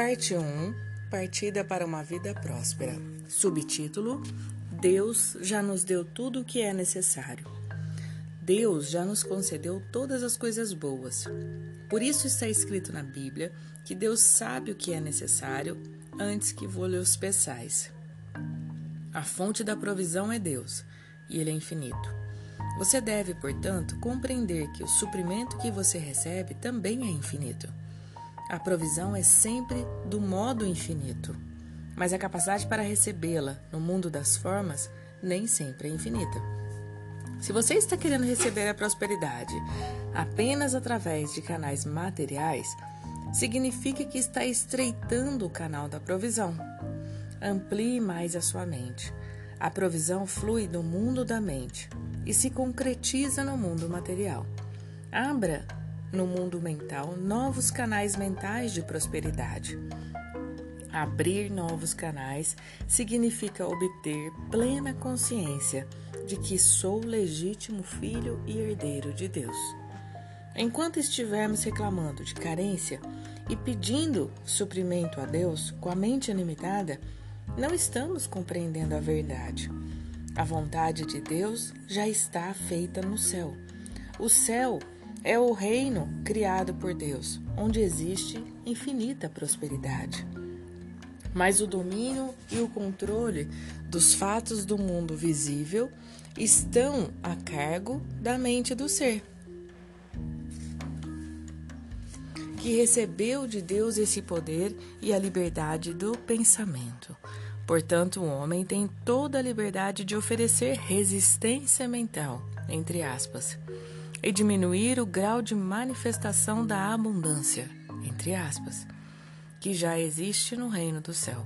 Parte 1 Partida para uma Vida Próspera. Subtítulo: Deus já nos deu tudo o que é necessário. Deus já nos concedeu todas as coisas boas. Por isso está escrito na Bíblia que Deus sabe o que é necessário antes que vos peçais. A fonte da provisão é Deus, e Ele é infinito. Você deve, portanto, compreender que o suprimento que você recebe também é infinito. A provisão é sempre do modo infinito, mas a capacidade para recebê-la no mundo das formas nem sempre é infinita. Se você está querendo receber a prosperidade apenas através de canais materiais, significa que está estreitando o canal da provisão. Amplie mais a sua mente. A provisão flui do mundo da mente e se concretiza no mundo material. Abra no mundo mental novos canais mentais de prosperidade. Abrir novos canais significa obter plena consciência de que sou legítimo filho e herdeiro de Deus. Enquanto estivermos reclamando de carência e pedindo suprimento a Deus com a mente limitada, não estamos compreendendo a verdade. A vontade de Deus já está feita no céu. O céu o reino criado por Deus, onde existe infinita prosperidade. Mas o domínio e o controle dos fatos do mundo visível estão a cargo da mente do ser, que recebeu de Deus esse poder e a liberdade do pensamento. Portanto, o homem tem toda a liberdade de oferecer resistência mental, entre aspas, e diminuir o grau de manifestação da abundância, entre aspas, que já existe no reino do céu.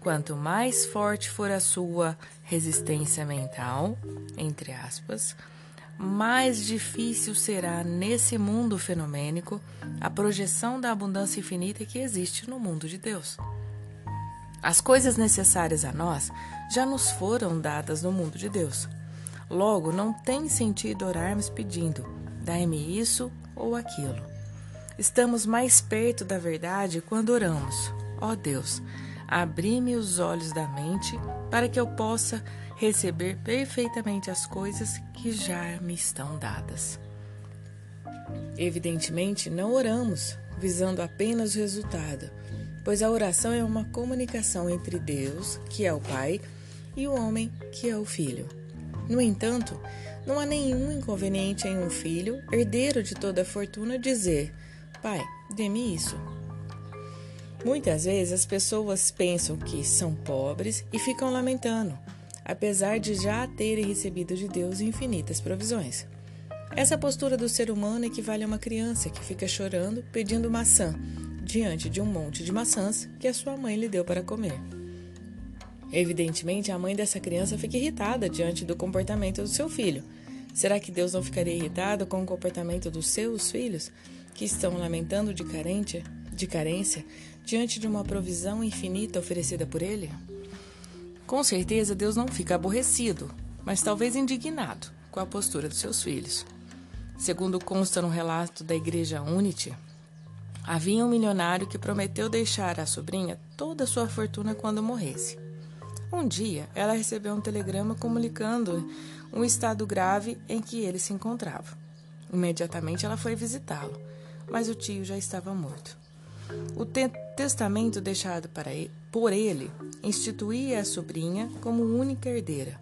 Quanto mais forte for a sua resistência mental, entre aspas, mais difícil será nesse mundo fenomênico a projeção da abundância infinita que existe no mundo de Deus. As coisas necessárias a nós já nos foram dadas no mundo de Deus. Logo, não tem sentido orarmos pedindo: dai-me isso ou aquilo. Estamos mais perto da verdade quando oramos: ó oh Deus, abri-me os olhos da mente para que eu possa receber perfeitamente as coisas que já me estão dadas. Evidentemente, não oramos visando apenas o resultado, pois a oração é uma comunicação entre Deus, que é o Pai, e o homem, que é o Filho. No entanto, não há nenhum inconveniente em um filho, herdeiro de toda a fortuna, dizer: Pai, dê-me isso. Muitas vezes as pessoas pensam que são pobres e ficam lamentando, apesar de já terem recebido de Deus infinitas provisões. Essa postura do ser humano equivale a uma criança que fica chorando pedindo maçã diante de um monte de maçãs que a sua mãe lhe deu para comer. Evidentemente, a mãe dessa criança fica irritada diante do comportamento do seu filho. Será que Deus não ficaria irritado com o comportamento dos seus filhos, que estão lamentando de de carência diante de uma provisão infinita oferecida por ele? Com certeza Deus não fica aborrecido, mas talvez indignado com a postura dos seus filhos. Segundo consta no relato da igreja Unity, havia um milionário que prometeu deixar à sobrinha toda a sua fortuna quando morresse. Um dia, ela recebeu um telegrama comunicando um estado grave em que ele se encontrava. Imediatamente ela foi visitá-lo, mas o tio já estava morto. O te testamento deixado ele, por ele instituía a sobrinha como única herdeira,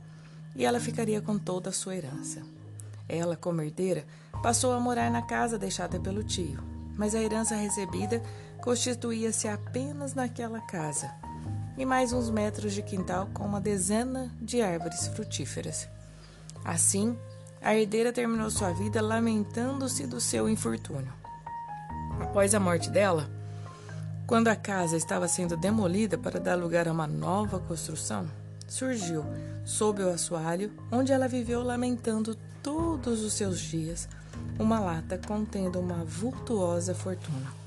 e ela ficaria com toda a sua herança. Ela, como herdeira, passou a morar na casa deixada pelo tio, mas a herança recebida constituía-se apenas naquela casa e mais uns metros de quintal com uma dezena de árvores frutíferas. Assim, a herdeira terminou sua vida lamentando-se do seu infortúnio. Após a morte dela, quando a casa estava sendo demolida para dar lugar a uma nova construção, surgiu, sob o assoalho, onde ela viveu lamentando todos os seus dias, uma lata contendo uma vultuosa fortuna.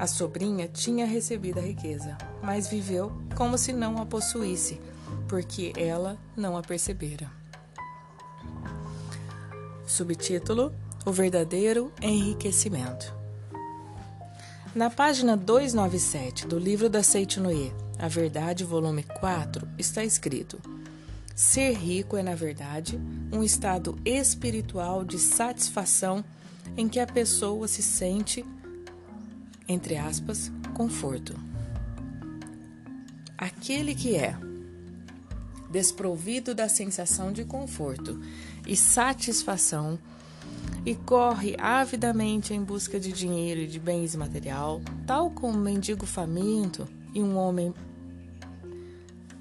A sobrinha tinha recebido a riqueza, mas viveu como se não a possuísse, porque ela não a percebera. Subtítulo: O verdadeiro enriquecimento. Na página 297 do livro da Seitinoye, A Verdade, volume 4, está escrito: Ser rico é, na verdade, um estado espiritual de satisfação em que a pessoa se sente, entre aspas, conforto. Aquele que é desprovido da sensação de conforto e satisfação e corre avidamente em busca de dinheiro e de bens material, tal como um mendigo faminto e um homem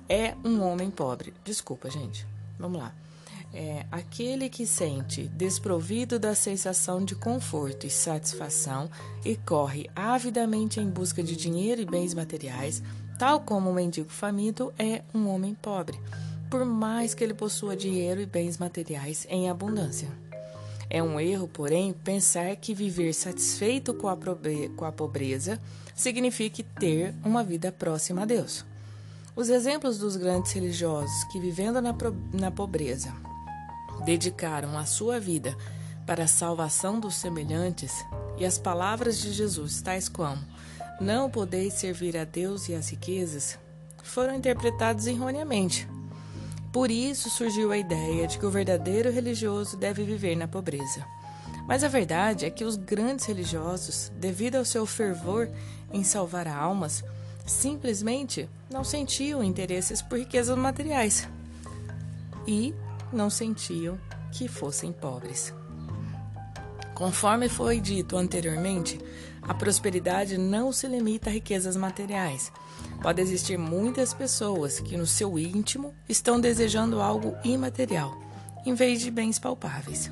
é um homem pobre. Desculpa, gente. Vamos lá. É aquele que sente desprovido da sensação de conforto e satisfação e corre avidamente em busca de dinheiro e bens materiais, tal como um mendigo faminto é um homem pobre, por mais que ele possua dinheiro e bens materiais em abundância. É um erro, porém, pensar que viver satisfeito com a, com a pobreza signifique ter uma vida próxima a Deus. Os exemplos dos grandes religiosos que, vivendo na, na pobreza, dedicaram a sua vida para a salvação dos semelhantes e as palavras de Jesus, tais como: Não podeis servir a Deus e as riquezas, foram interpretados erroneamente por isso surgiu a ideia de que o verdadeiro religioso deve viver na pobreza. Mas a verdade é que os grandes religiosos, devido ao seu fervor em salvar almas, simplesmente não sentiam interesses por riquezas materiais e não sentiam que fossem pobres. Conforme foi dito anteriormente, a prosperidade não se limita a riquezas materiais Pode existir muitas pessoas que no seu íntimo estão desejando algo imaterial, em vez de bens palpáveis.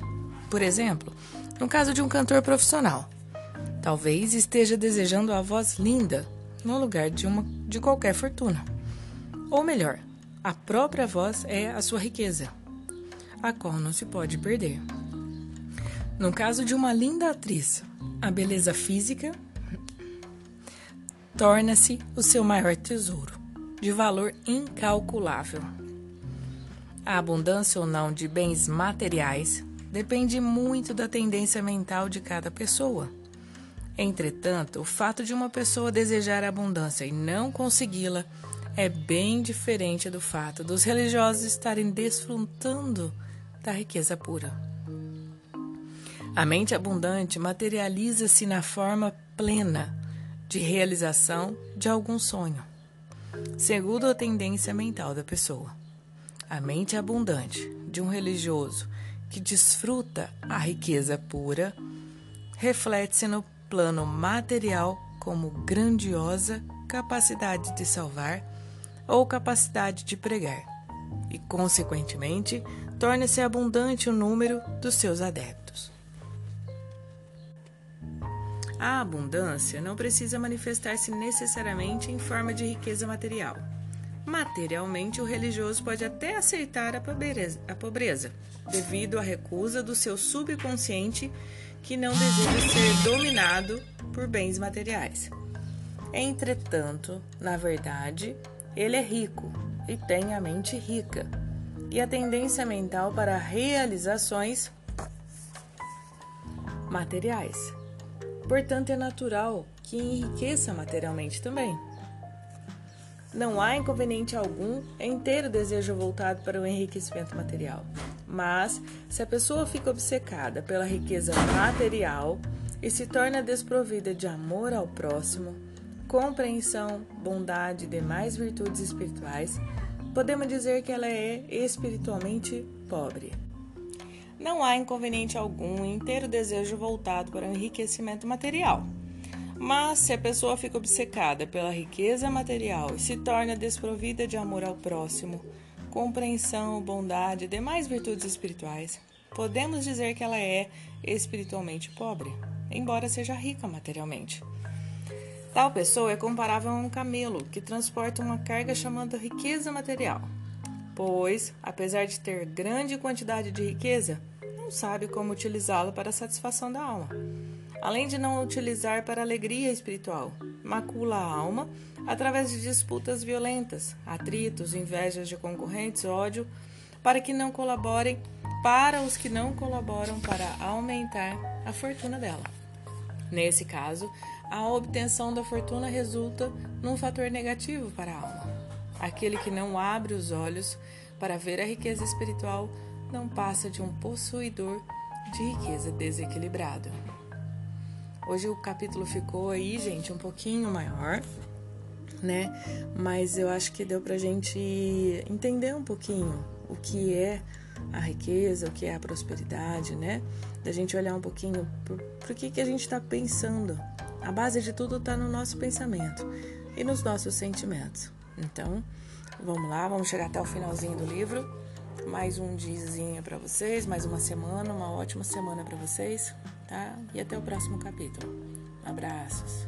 Por exemplo, no caso de um cantor profissional, talvez esteja desejando a voz linda no lugar de uma de qualquer fortuna. Ou melhor, a própria voz é a sua riqueza, a qual não se pode perder. No caso de uma linda atriz, a beleza física torna-se o seu maior tesouro, de valor incalculável. A abundância ou não de bens materiais depende muito da tendência mental de cada pessoa. Entretanto, o fato de uma pessoa desejar abundância e não consegui-la é bem diferente do fato dos religiosos estarem desfrutando da riqueza pura. A mente abundante materializa-se na forma plena de realização de algum sonho, segundo a tendência mental da pessoa. A mente abundante de um religioso que desfruta a riqueza pura reflete-se no plano material como grandiosa capacidade de salvar ou capacidade de pregar, e, consequentemente, torna-se abundante o número dos seus adeptos. A abundância não precisa manifestar-se necessariamente em forma de riqueza material. Materialmente, o religioso pode até aceitar a pobreza, a pobreza, devido à recusa do seu subconsciente que não deseja ser dominado por bens materiais. Entretanto, na verdade, ele é rico e tem a mente rica e a tendência mental para realizações materiais. Portanto, é natural que enriqueça materialmente também. Não há inconveniente algum em ter o desejo voltado para o enriquecimento material. Mas, se a pessoa fica obcecada pela riqueza material e se torna desprovida de amor ao próximo, compreensão, bondade e demais virtudes espirituais, podemos dizer que ela é espiritualmente pobre. Não há inconveniente algum em ter o desejo voltado para o enriquecimento material. Mas se a pessoa fica obcecada pela riqueza material e se torna desprovida de amor ao próximo, compreensão, bondade e demais virtudes espirituais, podemos dizer que ela é espiritualmente pobre, embora seja rica materialmente. Tal pessoa é comparável a um camelo que transporta uma carga chamada riqueza material pois, apesar de ter grande quantidade de riqueza, não sabe como utilizá-la para a satisfação da alma. Além de não utilizar para alegria espiritual, macula a alma através de disputas violentas, atritos, invejas de concorrentes, ódio, para que não colaborem para os que não colaboram para aumentar a fortuna dela. Nesse caso, a obtenção da fortuna resulta num fator negativo para a alma. Aquele que não abre os olhos para ver a riqueza espiritual não passa de um possuidor de riqueza desequilibrada. Hoje o capítulo ficou aí, gente, um pouquinho maior, né? Mas eu acho que deu pra gente entender um pouquinho o que é a riqueza, o que é a prosperidade, né? Da gente olhar um pouquinho por, por que, que a gente está pensando. A base de tudo está no nosso pensamento e nos nossos sentimentos. Então, vamos lá, vamos chegar até o finalzinho do livro. Mais um diazinho para vocês, mais uma semana, uma ótima semana para vocês, tá? E até o próximo capítulo. Abraços.